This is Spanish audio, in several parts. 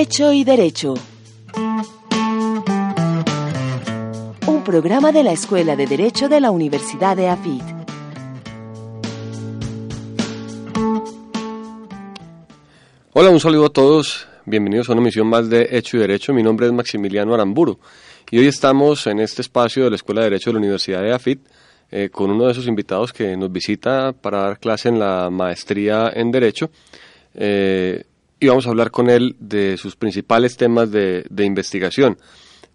Hecho y Derecho. Un programa de la Escuela de Derecho de la Universidad de AFIT. Hola, un saludo a todos. Bienvenidos a una emisión más de Hecho y Derecho. Mi nombre es Maximiliano Aramburu y hoy estamos en este espacio de la Escuela de Derecho de la Universidad de AFIT eh, con uno de esos invitados que nos visita para dar clase en la maestría en Derecho. Eh, y vamos a hablar con él de sus principales temas de, investigación.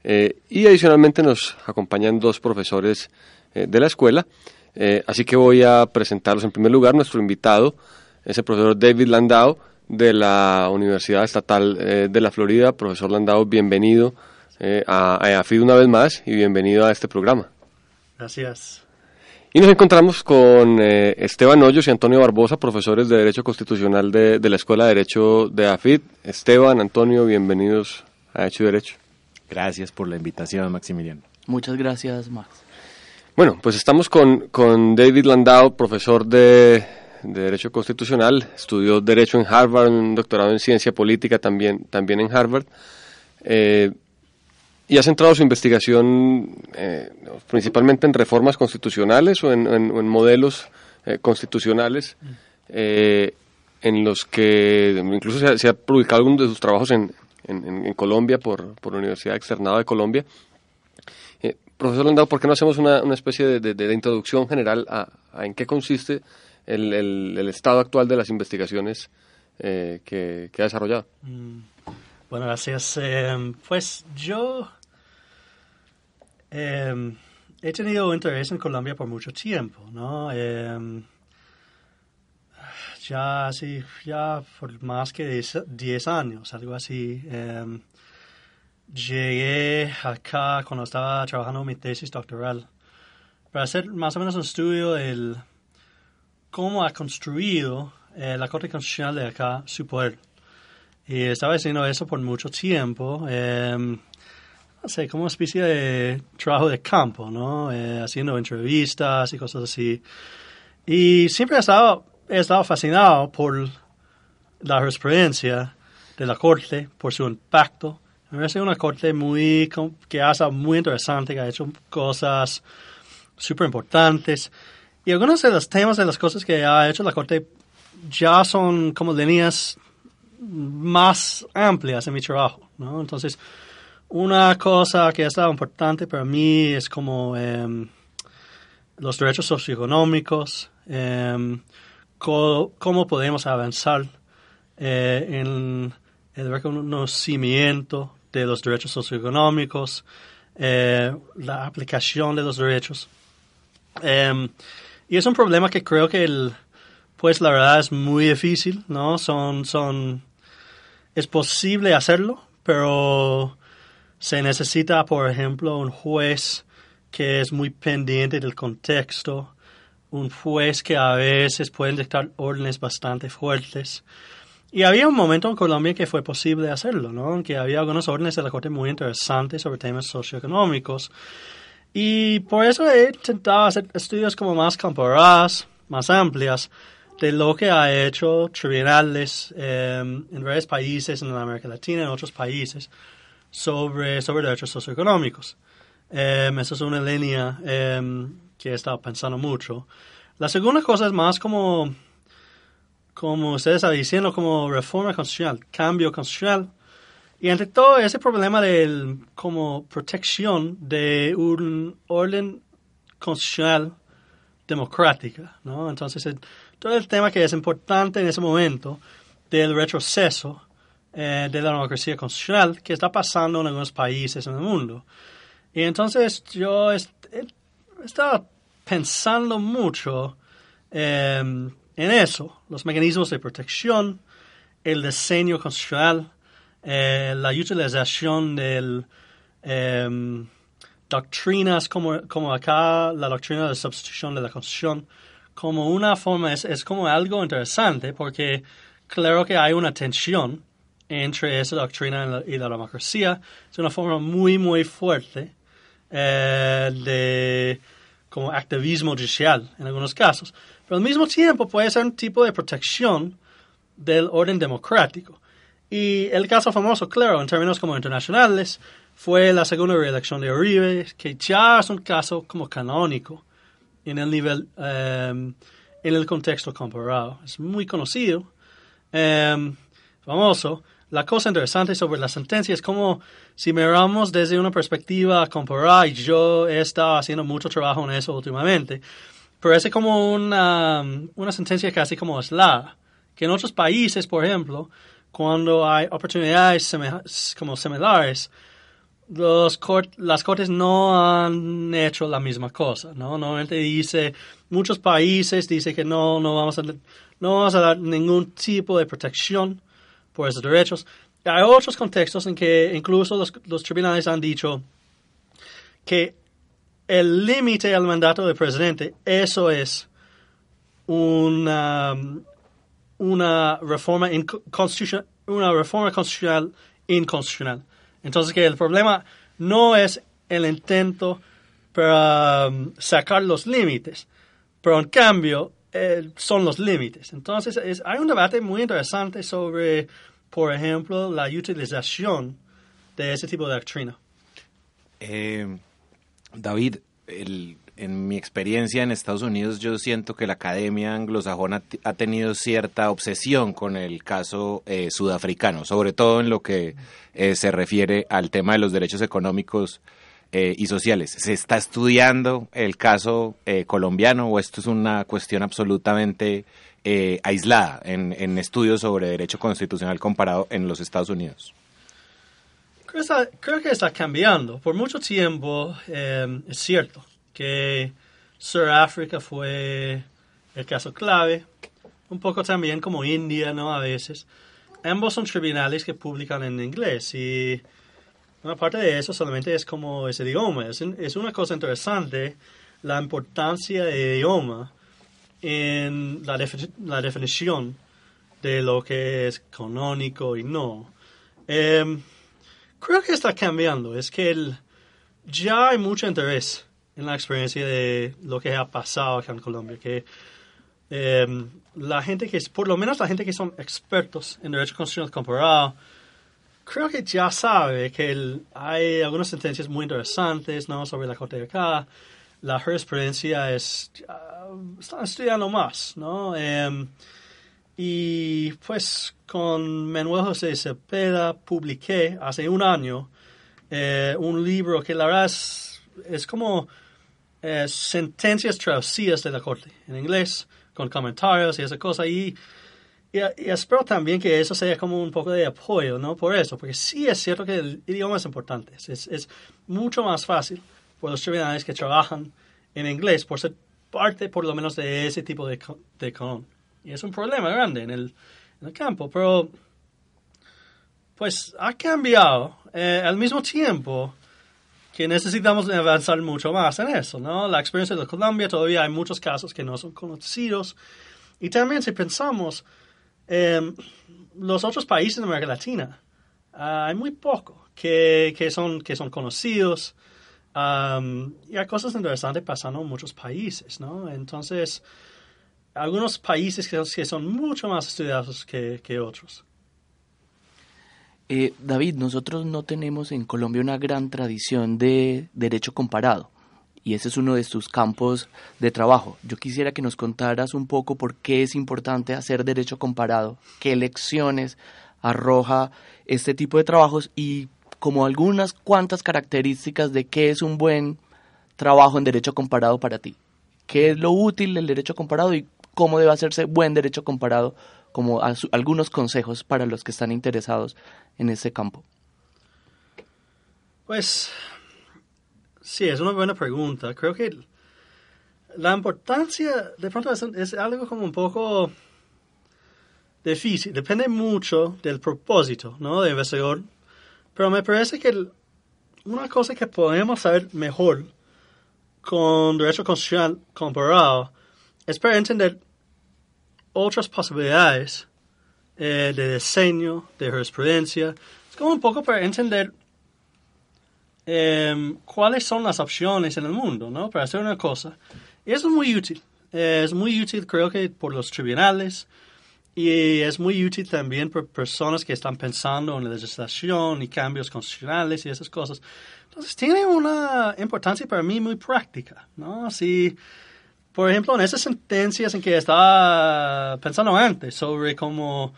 Eh, y adicionalmente nos acompañan dos profesores de la escuela. así que voy a presentarlos en primer lugar. Nuestro invitado es el profesor David Landau de la Universidad Estatal de la Florida. Profesor Landau, bienvenido a, a AFID una vez más y bienvenido a este programa. Gracias. Y nos encontramos con eh, Esteban Hoyos y Antonio Barbosa, profesores de Derecho Constitucional de, la Escuela de Derecho de AFID. Esteban, Antonio, bienvenidos a Hecho y Derecho. Gracias por la invitación, Maximiliano. Muchas gracias, Max. Bueno, pues estamos con, con David Landau, profesor de, Derecho Constitucional, estudió Derecho en Harvard, un doctorado en Ciencia Política también, también en Harvard. Eh, y ha centrado su investigación eh, principalmente en reformas constitucionales o en, modelos eh, constitucionales eh, en los que incluso se ha, publicado algunos de sus trabajos en, Colombia por, por la Universidad Externada de Colombia. profesor Landau, ¿por qué no hacemos una, especie de, introducción general a, en qué consiste el, estado actual de las investigaciones que, ha desarrollado? Mm. Bueno, gracias. pues yo Em, he tenido interés en Colombia por mucho tiempo, ¿no? Em, ya así, ya por más que 10 años, algo así. Em, llegué acá cuando estaba trabajando mi tesis doctoral para hacer más o menos un estudio de cómo ha construido eh, la Corte Constitucional de acá su poder. Y estaba haciendo eso por mucho tiempo no sé, como una especie de trabajo de campo, ¿no? Eh, haciendo entrevistas y cosas así. Y siempre he estado, he estado fascinado por la jurisprudencia de la Corte, por su impacto. Me parece una Corte muy, que hace muy interesante, que ha hecho cosas súper importantes. Y algunos de los temas de las cosas que ha hecho la Corte ya son como líneas más amplias en mi trabajo, ¿no? Entonces, una cosa que ha estado importante para mí es como em, los derechos socioeconómicos, em, cómo, podemos avanzar eh, en el reconocimiento de los derechos socioeconómicos, eh, la aplicación de los derechos. Em, y es un problema que creo que pues la verdad es muy difícil, ¿no? Son, son, es posible hacerlo, pero se necesita, por ejemplo, un juez que es muy pendiente del contexto, un juez que a veces puede dictar órdenes bastante fuertes. Y había un momento en Colombia que fue posible hacerlo, ¿no? Que había algunas órdenes de la Corte muy interesantes sobre temas socioeconómicos. Y por eso he intentado hacer estudios como más comparadas, más amplias, de lo que ha hecho tribunales eh, en varios países, en América Latina, en otros países, sobre, sobre derechos socioeconómicos. Em, esa es una línea em, que he estado pensando mucho. La segunda cosa es más como, como ustedes están diciendo, como reforma constitucional, cambio constitucional. Y entre todo ese problema de como protección de un orden constitucional democrática, ¿no? Entonces, todo el tema que es importante en ese momento del retroceso eh, de la democracia constitucional que está pasando en algunos países en el mundo. Y entonces yo estaba pensando mucho em, en eso, los mecanismos de protección, el diseño constitucional, eh, la utilización de em, doctrinas como, como acá, la doctrina de sustitución de la Constitución, como una forma, es, es como algo interesante porque claro que hay una tensión entre esa doctrina y la, democracia. Es una forma muy, muy fuerte eh, de como activismo judicial en algunos casos. Pero al mismo tiempo puede ser un tipo de protección del orden democrático. Y el caso famoso, claro, en términos como internacionales, fue la segunda reelección de Uribe, que ya es un caso como canónico en el nivel, em, en el contexto comparado. Es muy conocido, em, famoso. La cosa interesante sobre la sentencia es como si miramos desde una perspectiva comparada, y yo he estado haciendo mucho trabajo en eso últimamente, parece como una, una sentencia casi como aislada, que en otros países, por ejemplo, cuando hay oportunidades como similares, los las cortes no han hecho la misma cosa, ¿no? Normalmente dice, muchos países dicen que no, no vamos a, no vamos a dar ningún tipo de protección por esos derechos. Hay otros contextos en que incluso los, tribunales han dicho que el límite al mandato del presidente, eso es una, una reforma, una reforma constitucional inconstitucional. Entonces que el problema no es el intento para um, sacar los límites, pero en cambio eh, son los límites. Entonces hay un debate muy interesante sobre, por ejemplo, la utilización de ese tipo de doctrina. Eh, David, en mi experiencia en Estados Unidos, yo siento que la academia anglosajona ha tenido cierta obsesión con el caso eh, sudafricano, sobre todo en lo que eh, se refiere al tema de los derechos económicos eh, y sociales. ¿Se está estudiando el caso colombiano o esto es una cuestión absolutamente aislada en, en, estudios sobre derecho constitucional comparado en los Estados Unidos? Creo, creo que está cambiando. Por mucho tiempo es cierto que Sudáfrica fue el caso clave, un poco también como India, ¿no? A veces. Ambos son tribunales que publican en inglés y una parte de eso solamente es como ese idioma. Es, una cosa interesante la importancia del idioma en la, la, definición de lo que es canónico y no. Em, creo que está cambiando. Es que ya hay mucho interés en la experiencia de lo que ha pasado acá en Colombia, que em, la gente que, por lo menos la gente que son expertos en derecho constitucional comparado, creo que ya sabe que hay algunas sentencias muy interesantes ¿no? sobre la Corte de acá. La jurisprudencia es, están estudiando más, ¿no? Em, y pues con Manuel José Cepeda publiqué hace un año eh, un libro que la verdad es, es como eh, sentencias traducidas de la corte en inglés, con comentarios y esa cosa. Y, y, espero también que eso sea como un poco de apoyo, ¿no? Por eso, porque sí es cierto que el idioma es importante. Es, es mucho más fácil por los tribunales que trabajan en inglés por ser parte, por lo menos, de ese tipo de, de Y es un problema grande en el, en el campo, pero pues ha cambiado. Eh, al mismo tiempo, que necesitamos avanzar mucho más en eso, ¿no? La experiencia de Colombia, todavía hay muchos casos que no son conocidos. Y también si pensamos en los otros países de América Latina, ah, hay muy poco que, que, son, que son conocidos. y hay cosas interesantes pasando en muchos países, ¿no? Entonces, algunos países que, que son mucho más estudiados que, que otros. Eh, David, nosotros no tenemos en Colombia una gran tradición de derecho comparado y ese es uno de tus campos de trabajo. Yo quisiera que nos contaras un poco por qué es importante hacer derecho comparado, qué lecciones arroja este tipo de trabajos y como algunas cuantas características de qué es un buen trabajo en derecho comparado para ti. ¿Qué es lo útil del derecho comparado y cómo debe hacerse buen derecho comparado como algunos consejos para los que están interesados en ese campo? Pues sí, es una buena pregunta. Creo que la importancia, de pronto es, es algo como un poco difícil, depende mucho del propósito, ¿no? De investigador. Pero me parece que el, una cosa que podemos saber mejor con derecho constitucional comparado es para entender otras posibilidades eh, de diseño, de jurisprudencia. Es como un poco para entender eh, cuáles son las opciones en el mundo, ¿no? Para hacer una cosa. Y eso es muy útil. Eh, es muy útil, creo que, por los tribunales. Y es muy útil también por personas que están pensando en la legislación y cambios constitucionales y esas cosas. Entonces, tiene una importancia para mí muy práctica, ¿no? Si, por ejemplo, en esas sentencias en que estaba pensando antes sobre cómo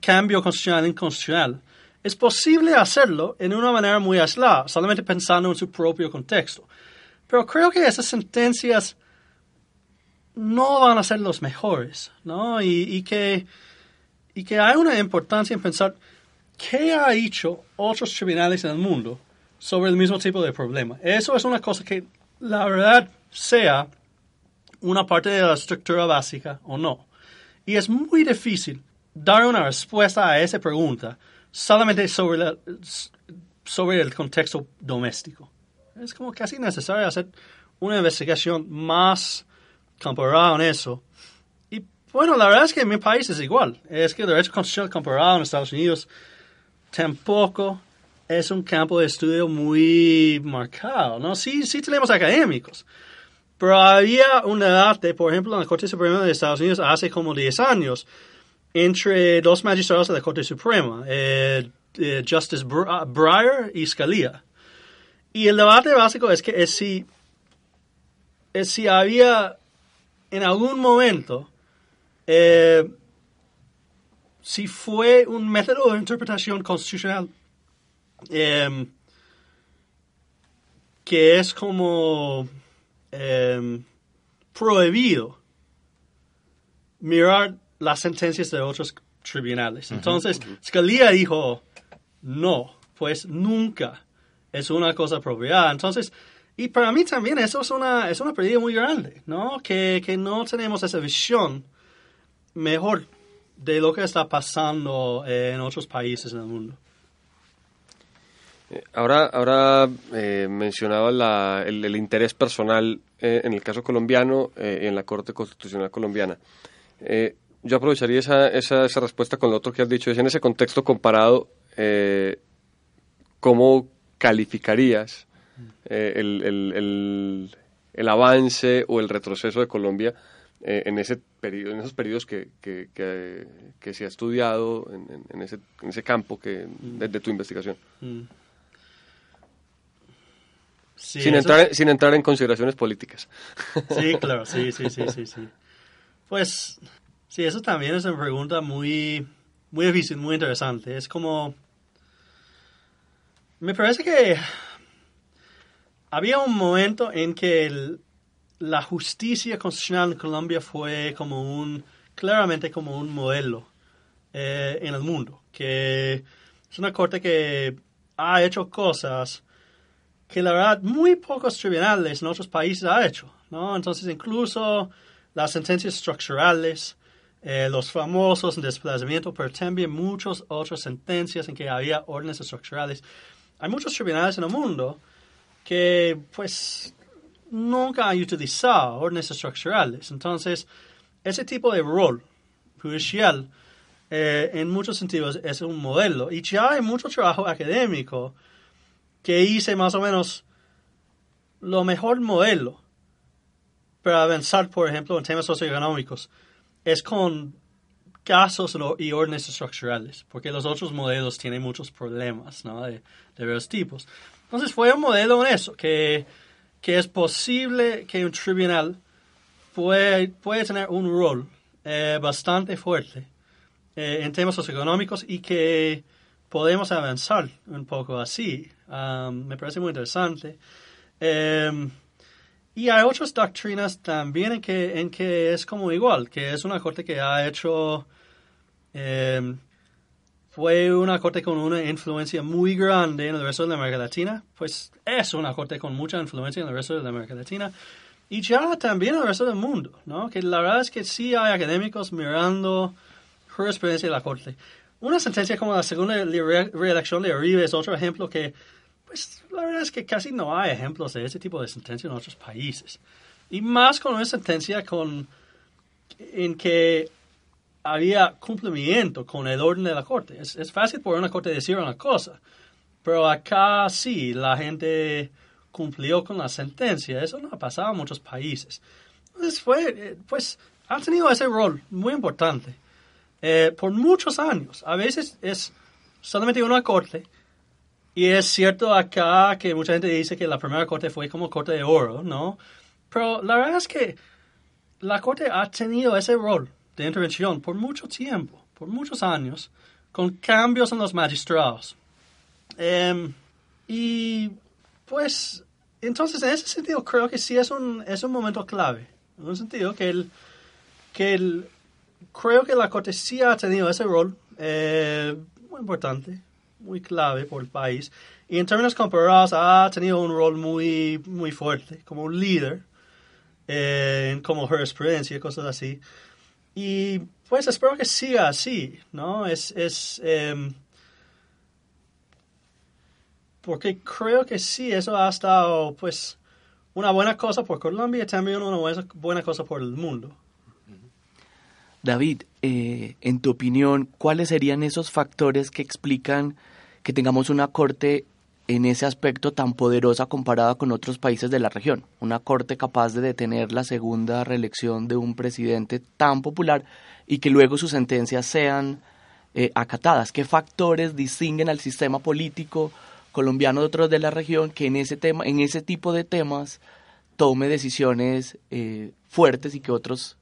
cambio constitucional e inconstitucional, es posible hacerlo en una manera muy aislada, solamente pensando en su propio contexto. Pero creo que esas sentencias no van a ser los mejores, ¿no? Y, que, que hay una importancia en pensar qué ha hecho otros tribunales en el mundo sobre el mismo tipo de problema. Eso es una cosa que, la verdad, sea una parte de la estructura básica o no. Y es muy difícil dar una respuesta a esa pregunta solamente sobre, sobre el contexto doméstico. Es como casi necesario hacer una investigación más comparada en eso. Y bueno, la verdad es que en mi país es igual. Es que el derecho constitucional comparado en Estados Unidos tampoco es un campo de estudio muy marcado, ¿no? Sí, sí tenemos académicos, pero había un debate, por ejemplo, en la Corte Suprema de Estados Unidos hace como 10 años, entre dos magistrados de la Corte Suprema, eh, eh, Justice Breyer y Scalia. Y el debate básico es que es si, es si había en algún momento, eh, si fue un método de interpretación constitucional Em, que es como em, prohibido mirar las sentencias de otros tribunales. Entonces, Scalia dijo, no, pues nunca es una cosa apropiada. Entonces, y para mí también eso es una, es una pérdida muy grande, ¿no? Que, que no tenemos esa visión mejor de lo que está pasando en otros países en el mundo. Eh, ahora, ahora eh, mencionaba el, interés personal eh, en el caso colombiano y en la Corte Constitucional colombiana. Yo aprovecharía esa, esa, esa, respuesta con lo otro que has dicho. Es en ese contexto comparado, ¿cómo calificarías el, el, el, avance o el retroceso de Colombia en, ese periodo, en esos periodos que, que, que, se ha estudiado en, en, ese, en ese campo que, de, tu investigación? Mm sin, entrar, sin entrar en consideraciones políticas. Sí, claro, sí, sí, sí, sí, sí. Pues, sí, eso también es una pregunta muy, muy difícil, muy interesante. Es como, me parece que había un momento en que la justicia constitucional en Colombia fue como un, claramente como un modelo eh, en el mundo, que es una corte que ha hecho cosas que la verdad muy pocos tribunales en otros países ha hecho, ¿no? Entonces incluso las sentencias estructurales, eh, los famosos desplazamiento, pero también muchas otras sentencias en que había órdenes estructurales. Hay muchos tribunales en el mundo que pues nunca han utilizado órdenes estructurales. Entonces, ese tipo de rol judicial eh, en muchos sentidos es un modelo. Y ya hay mucho trabajo académico que hice más o menos lo mejor modelo para avanzar, por ejemplo, en temas socioeconómicos, es con casos y órdenes estructurales, porque los otros modelos tienen muchos problemas ¿no? de, de varios tipos. Entonces fue un modelo en eso, que, que es posible que un tribunal puede, puede tener un rol eh, bastante fuerte eh, en temas socioeconómicos y que podemos avanzar un poco así. Um, me parece muy interesante. Um, y hay otras doctrinas también en que, en que es como igual, que es una corte que ha hecho, um, fue una corte con una influencia muy grande en el resto de América Latina, pues es una corte con mucha influencia en el resto de América Latina, y ya también el resto del mundo, ¿no? Que la verdad es que sí hay académicos mirando jurisprudencia de la Corte. Una sentencia como la segunda reelección de Uribe es otro ejemplo que, pues, la verdad es que casi no hay ejemplos de ese tipo de sentencia en otros países. Y más con una sentencia con, en que había cumplimiento con el orden de la Corte. Es, es fácil por una Corte decir una cosa, pero acá sí, la gente cumplió con la sentencia. Eso no ha pasado en muchos países. Entonces fue, eh, pues, ha tenido ese rol muy importante eh, por muchos años. A veces es solamente una corte. Y es cierto acá que mucha gente dice que la primera corte fue como corte de oro, ¿no? Pero la verdad es que la corte ha tenido ese rol de intervención por mucho tiempo, por muchos años, con cambios en los magistrados. Em, y pues entonces, en ese sentido, creo que sí es un, es un momento clave. En un sentido que el, que el, creo que la Corte sí ha tenido ese rol eh, muy importante, muy clave por el país. Y en términos comparados, ha tenido un rol muy, muy fuerte como un líder, eh, como jurisprudencia, cosas así. Y pues espero que siga así, ¿no? Es, es em, porque creo que sí, eso ha estado, pues, una buena cosa por Colombia y también una buena cosa por el mundo. David, eh, en tu opinión, ¿cuáles serían esos factores que explican que tengamos una corte en ese aspecto tan poderosa comparada con otros países de la región? Una corte capaz de detener la segunda reelección de un presidente tan popular y que luego sus sentencias sean eh, acatadas. ¿Qué factores distinguen al sistema político colombiano de otros de la región que en ese tema, en ese tipo de temas tome decisiones eh, fuertes y que otros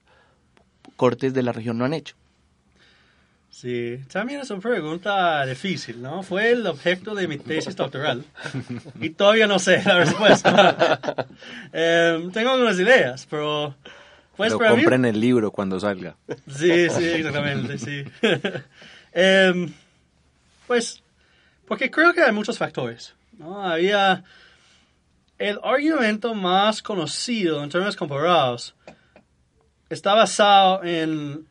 cortes de la región no han hecho. Sí, también es una pregunta difícil, ¿no? Fue el objeto de mi tesis doctoral y todavía no sé la respuesta. Em, tengo algunas ideas, pero... Pues pero compren el libro cuando salga. Sí, sí, exactamente, sí. Em, pues porque creo que hay muchos factores. ¿no? Había el argumento más conocido en términos comparados está basado en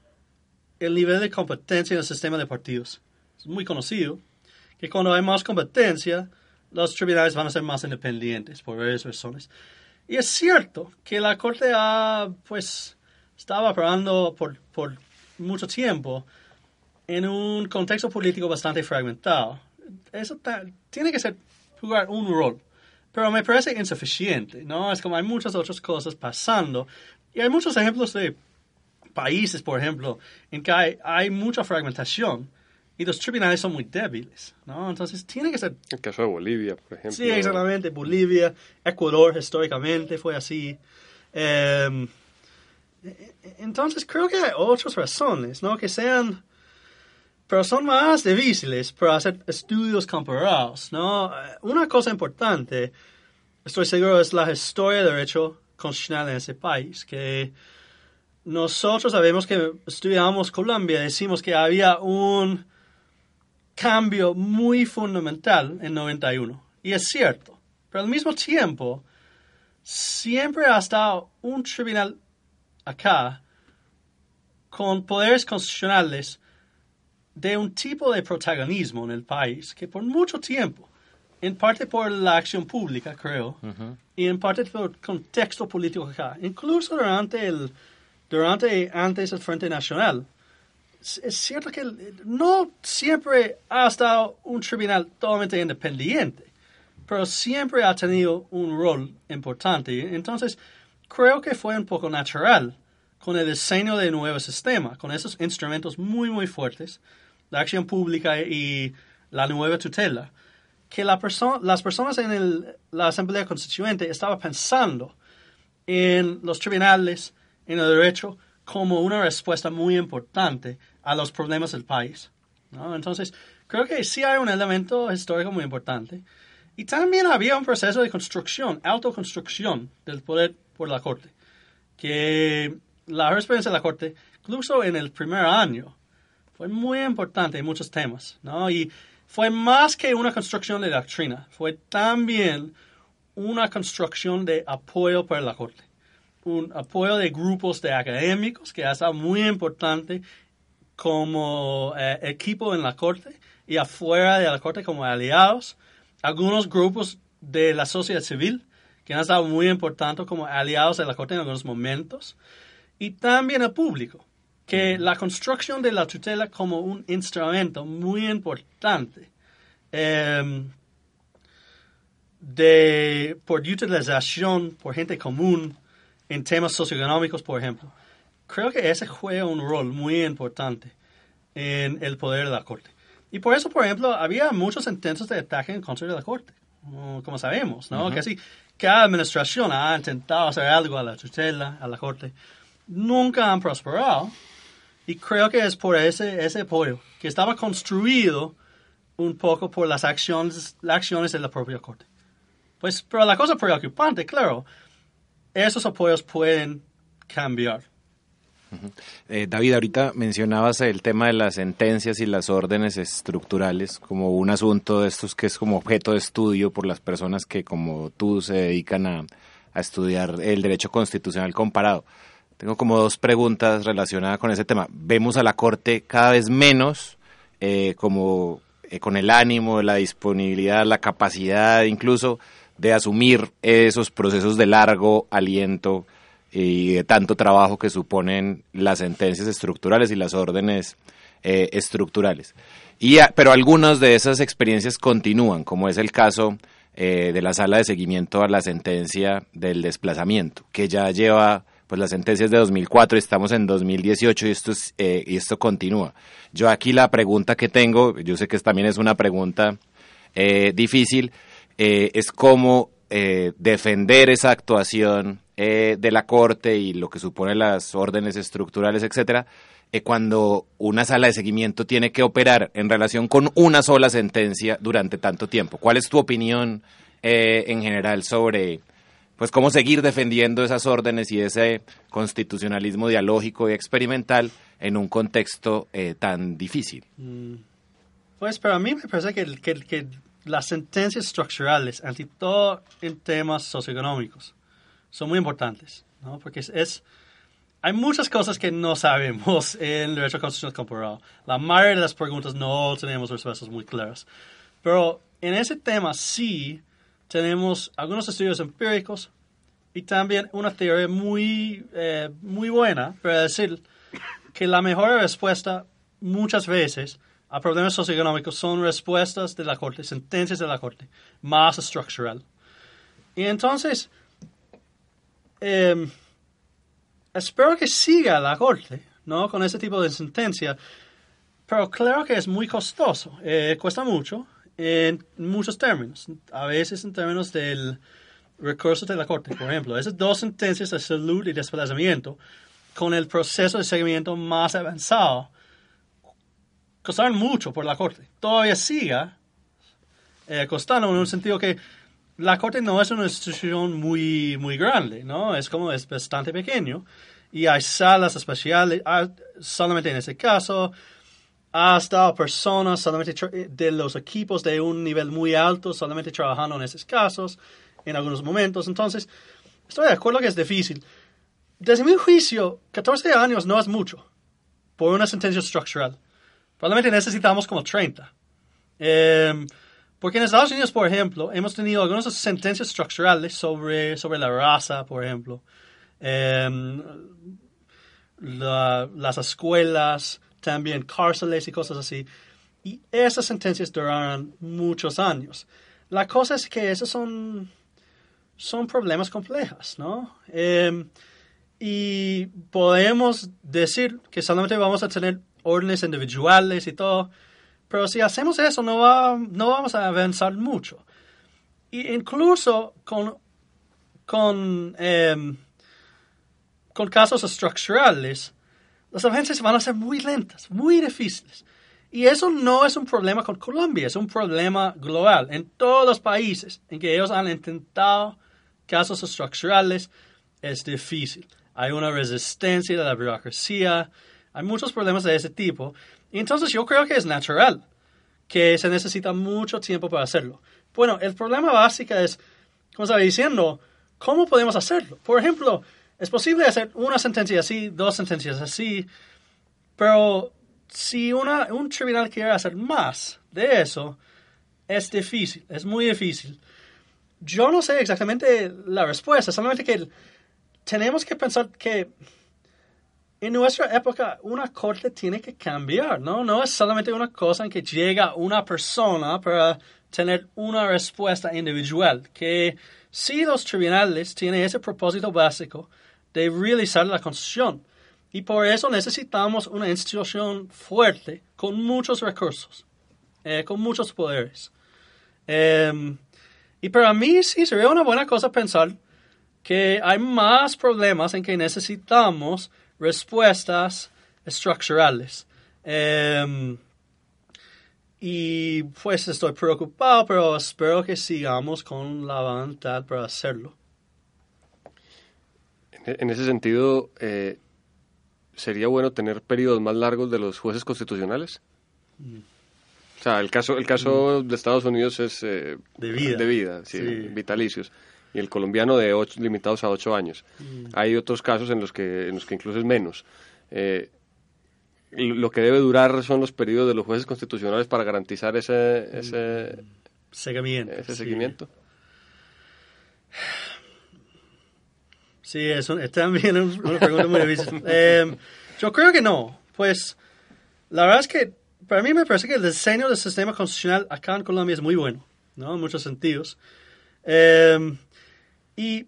el nivel de competencia en el sistema de partidos. Es muy conocido que cuando hay más competencia, los tribunales van a ser más independientes por varias razones. Y es cierto que la Corte ha, pues, estaba operando por, por mucho tiempo en un contexto político bastante fragmentado eso tiene que ser jugar un rol. Pero me parece insuficiente, ¿no? Es como hay muchas otras cosas pasando. Y hay muchos ejemplos de países, por ejemplo, en que hay, hay mucha fragmentación y los tribunales son muy débiles, ¿no? Entonces tiene que ser... El caso de Bolivia, por ejemplo. Sí, exactamente. Bolivia, Ecuador históricamente fue así. Em, e, e, entonces creo que hay otras razones, ¿no? Que sean pero son más difíciles para hacer estudios comparados, ¿no? Una cosa importante, estoy seguro, es la historia del derecho constitucional en ese país, que nosotros sabemos que estudiamos Colombia, decimos que había un cambio muy fundamental en 91, y es cierto, pero al mismo tiempo, siempre ha estado un tribunal acá con poderes constitucionales de un tipo de protagonismo en el país que por mucho tiempo, en parte por la acción pública, creo, y en parte por el contexto político acá, incluso durante el, durante antes el Frente Nacional, es cierto que no siempre ha estado un tribunal totalmente independiente, pero siempre ha tenido un rol importante. Entonces, creo que fue un poco natural con el diseño del nuevo sistema, con esos instrumentos muy, muy fuertes, la acción pública y la nueva tutela, que la las personas en el, la Asamblea Constituyente estaban pensando en los tribunales, en el derecho, como una respuesta muy importante a los problemas del país. Entonces, creo que sí hay un elemento histórico muy importante. Y también había un proceso de construcción, autoconstrucción del poder por la Corte, que la jurisprudencia de la Corte, incluso en el primer año, fue muy importante en muchos temas, ¿no? Y fue más que una construcción de doctrina, fue también una construcción de apoyo para la Corte. un apoyo de grupos de académicos, que ha sido muy importante como eh, equipo en la Corte y afuera de la Corte como aliados. Algunos grupos de la sociedad civil, que han estado muy importantes como aliados de la Corte en algunos momentos. Y también el público, que la construcción de la tutela como un instrumento muy importante em, de, por utilización por gente común en temas socioeconómicos, por ejemplo. Creo que ese juega un rol muy importante en el poder de la Corte. Y por eso, por ejemplo, había muchos intentos de ataque en contra de la Corte, como sabemos, ¿no? Que así, cada administración ha intentado hacer algo a la tutela, a la Corte. Nunca han prosperado. Y creo que es por ese, ese apoyo, que estaba construido un poco por las acciones, las acciones de la propia Corte. Pues, pero la cosa preocupante, claro, esos apoyos pueden cambiar. Eh, David, ahorita mencionabas el tema de las sentencias y las órdenes estructurales como un asunto de estos que es como objeto de estudio por las personas que como tú se dedican a, estudiar el derecho constitucional comparado. Tengo como dos preguntas relacionadas con ese tema. Vemos a la Corte cada vez menos eh, como eh, con el ánimo, la disponibilidad, la capacidad incluso de asumir esos procesos de largo aliento y de tanto trabajo que suponen las sentencias estructurales y las órdenes eh, estructurales. Y, pero algunas de esas experiencias continúan, como es el caso de la sala de seguimiento a la sentencia del desplazamiento, que ya lleva pues las sentencias de 2004, estamos en 2018 y esto, eh, y esto continúa. Yo aquí la pregunta que tengo, yo sé que también es una pregunta difícil, es cómo defender esa actuación eh, de la Corte y lo que supone las órdenes estructurales, etcétera, eh, cuando una sala de seguimiento tiene que operar en relación con una sola sentencia durante tanto tiempo. ¿Cuál es tu opinión eh, en general sobre pues cómo seguir defendiendo esas órdenes y ese constitucionalismo dialógico y experimental en un contexto tan difícil? Mm. Pues para mí me parece que, que, las sentencias estructurales, ante todo en temas socioeconómicos, son muy importantes, ¿no? Porque es, hay muchas cosas que no sabemos en derecho constitucional comparado. La mayoría de las preguntas no tenemos respuestas muy claras. Pero en ese tema sí tenemos algunos estudios empíricos y también una teoría muy, eh, muy buena para decir que la mejor respuesta muchas veces a problemas socioeconómicos son respuestas de la Corte, sentencias de la Corte, más estructural. Y entonces, Em, espero que siga la corte, ¿no? Con ese tipo de sentencia. Pero claro que es muy costoso, eh, cuesta mucho en muchos términos. A veces en términos del recurso de la corte, por ejemplo. Esas dos sentencias de salud y desplazamiento, con el proceso de seguimiento más avanzado, costaron mucho por la corte. Todavía siga eh, costando en un sentido que la Corte no es una institución muy, muy grande, ¿no? Es como, es bastante pequeño. Y hay salas especiales, ah, solamente en ese caso, hasta personas solamente de los equipos de un nivel muy alto, solamente trabajando en esos casos, en algunos momentos. Entonces, estoy de acuerdo que es difícil. Desde mi juicio, 14 años no es mucho por una sentencia estructural. Probablemente necesitamos como 30. Eh, porque en Estados Unidos, por ejemplo, hemos tenido algunas sentencias estructurales sobre, sobre la raza, por ejemplo, em, las escuelas, también cárceles y cosas así. Y esas sentencias duraron muchos años. La cosa es que esos son, son problemas complejos, ¿no? Em, y podemos decir que solamente vamos a tener órdenes individuales y todo, pero si hacemos eso, no, va, no vamos a avanzar mucho. Y incluso con, con, em, con casos estructurales, las agencias van a ser muy lentas, muy difíciles. Y eso no es un problema con Colombia, es un problema global. En todos los países en que ellos han intentado casos estructurales, es difícil. Hay una resistencia de la burocracia, hay muchos problemas de ese tipo. Y entonces yo creo que es natural que se necesita mucho tiempo para hacerlo. Bueno, el problema básico es, como estaba diciendo, ¿cómo podemos hacerlo? Por ejemplo, es posible hacer una sentencia así, dos sentencias así, pero si un tribunal quiere hacer más de eso, es difícil, es muy difícil. Yo no sé exactamente la respuesta, solamente que tenemos que pensar que en nuestra época una corte tiene que cambiar, ¿no? No es solamente una cosa en que llega una persona para tener una respuesta individual, que si los tribunales tienen ese propósito básico de realizar la Constitución, y por eso necesitamos una institución fuerte, con muchos recursos, eh, con muchos poderes. Em, y para mí sí sería una buena cosa pensar que hay más problemas en que necesitamos respuestas estructurales. Em, y pues estoy preocupado, pero espero que sigamos con la voluntad para hacerlo. En ese sentido, eh, ¿sería bueno tener periodos más largos de los jueces constitucionales? O sea, el caso, el caso de Estados Unidos es eh, de vida, de vida sí, vitalicios. Y el colombiano de ocho, limitados a ocho años. Hay otros casos en los que, en los que incluso es menos. Eh, lo que debe durar son los periodos de los jueces constitucionales para garantizar ese, ese seguimiento. Ese seguimiento. Sí, eso es también una pregunta muy difícil. Em, yo creo que no. Pues la verdad es que para mí me parece que el diseño del sistema constitucional acá en Colombia es muy bueno, ¿no? En muchos sentidos. Em, y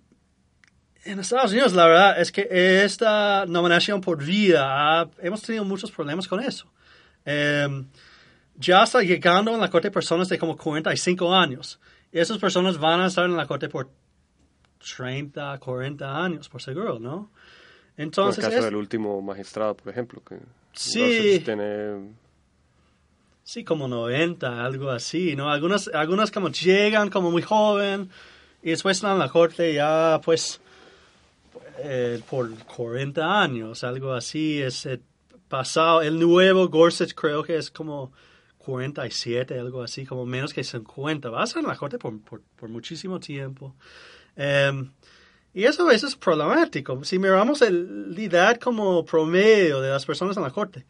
en Estados Unidos, la verdad es que esta nominación por vida, hemos tenido muchos problemas con eso. Em, ya está llegando en la corte personas de como 45 años. Y esas personas van a estar en la corte por 30, 40 años, por seguro, ¿no? Entonces, el caso del último magistrado, por ejemplo, que sí, tiene... Sí, como 90, algo así, ¿no? Algunas, algunas como llegan como muy joven y después están en la corte ya, pues, eh, por 40 años, algo así. Es el pasado, el nuevo Gorsuch creo que es como 47, algo así, como menos que 50. Va a estar en la corte por, por, por muchísimo tiempo. Em, y eso a veces es problemático. Si miramos la edad como promedio de las personas en la corte,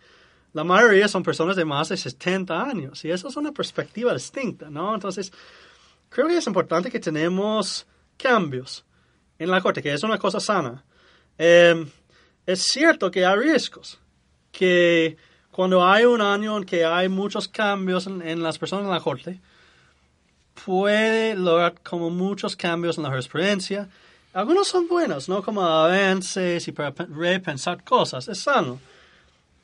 la mayoría son personas de más de 70 años. Y eso es una perspectiva distinta, ¿no? Entonces, creo que es importante que tenemos cambios en la corte, que es una cosa sana. Em, es cierto que hay riesgos, que cuando hay un año en que hay muchos cambios en, en las personas en la corte, puede lograr como muchos cambios en la jurisprudencia. Algunos son buenos, ¿no? Como avances y para repensar cosas, es sano.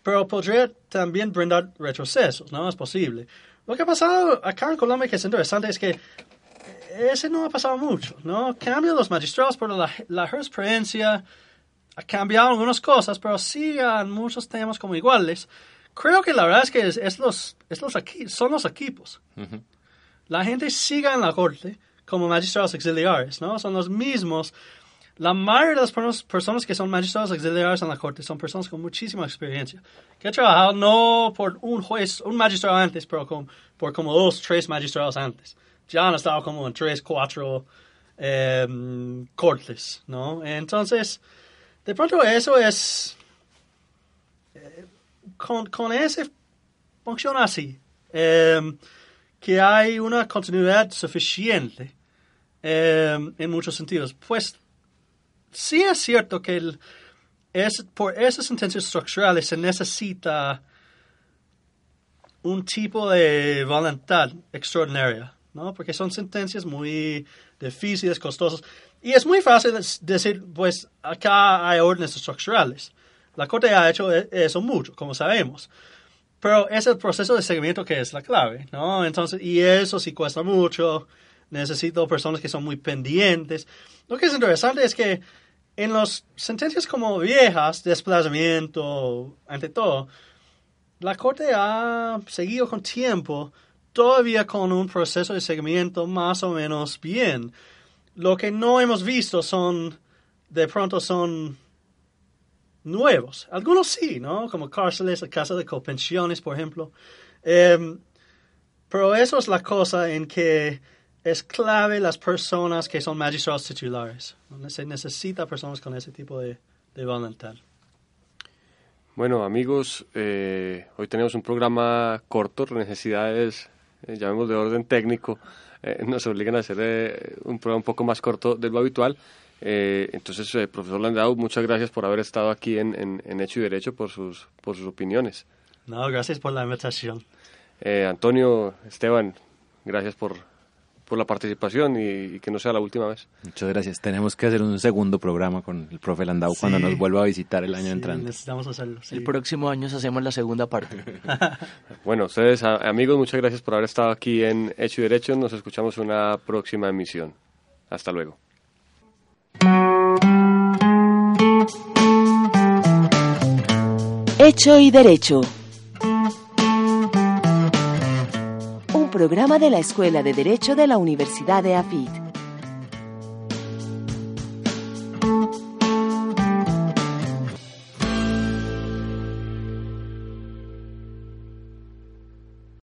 Pero podría también brindar retrocesos, ¿no? Es posible. Lo que ha pasado acá en Colombia que es interesante es que ese no ha pasado mucho, ¿no? Cambian los magistrados, pero la, jurisprudencia ha cambiado algunas cosas, pero siguen muchos temas como iguales. Creo que la verdad es que es, los, es los son los equipos la gente siga en la corte como magistrados auxiliares, ¿no? Son los mismos. La mayoría de las personas que son magistrados auxiliares en la corte son personas con muchísima experiencia, que han trabajado no por un juez, un magistrado antes, pero por como dos, tres magistrados antes. Ya han estado como en tres, cuatro em, cortes, ¿no? Entonces, de pronto eso es... Eh, con, con ese funciona así. Em, que hay una continuidad suficiente eh, en muchos sentidos. Pues sí es cierto que es, por esas sentencias estructurales se necesita un tipo de voluntad extraordinaria, ¿no? Porque son sentencias muy difíciles, costosas. Y es muy fácil decir, pues acá hay órdenes estructurales. La Corte ha hecho e-, eso mucho, como sabemos. Pero es el proceso de seguimiento que es la clave, ¿no? Entonces, y eso sí cuesta mucho. Necesito personas que son muy pendientes. Lo que es interesante es que en las sentencias como viejas, desplazamiento, ante todo, la Corte ha seguido con tiempo, todavía con un proceso de seguimiento más o menos bien. Lo que no hemos visto son, de pronto son nuevos. Algunos sí, ¿no? Como cárceles, casa de copensiones, por ejemplo. Em, pero eso es la cosa en que es clave las personas que son magistrados titulares. Se necesita personas con ese tipo de, de voluntad. Bueno, amigos, eh, hoy tenemos un programa corto, necesidades, eh, llamemos de orden técnico, eh, nos obligan a hacer eh, un programa un poco más corto de lo habitual. Eh, entonces, eh, profesor Landau, muchas gracias por haber estado aquí en, en, en Hecho y Derecho, por sus, por sus opiniones. No, gracias por la invitación. Eh, Antonio, Esteban, gracias por, por la participación y, y que no sea la última vez. Muchas gracias. Tenemos que hacer un segundo programa con el profe Landau cuando nos vuelva a visitar el año Sí, entrante. necesitamos hacerlo. sí. El próximo año hacemos la segunda parte. Bueno, ustedes, a- amigos, muchas gracias por haber estado aquí en Hecho y Derecho. Nos escuchamos en una próxima emisión. Hasta luego. Hecho y Derecho. Un programa de la Escuela de Derecho de la Universidad de AFIT.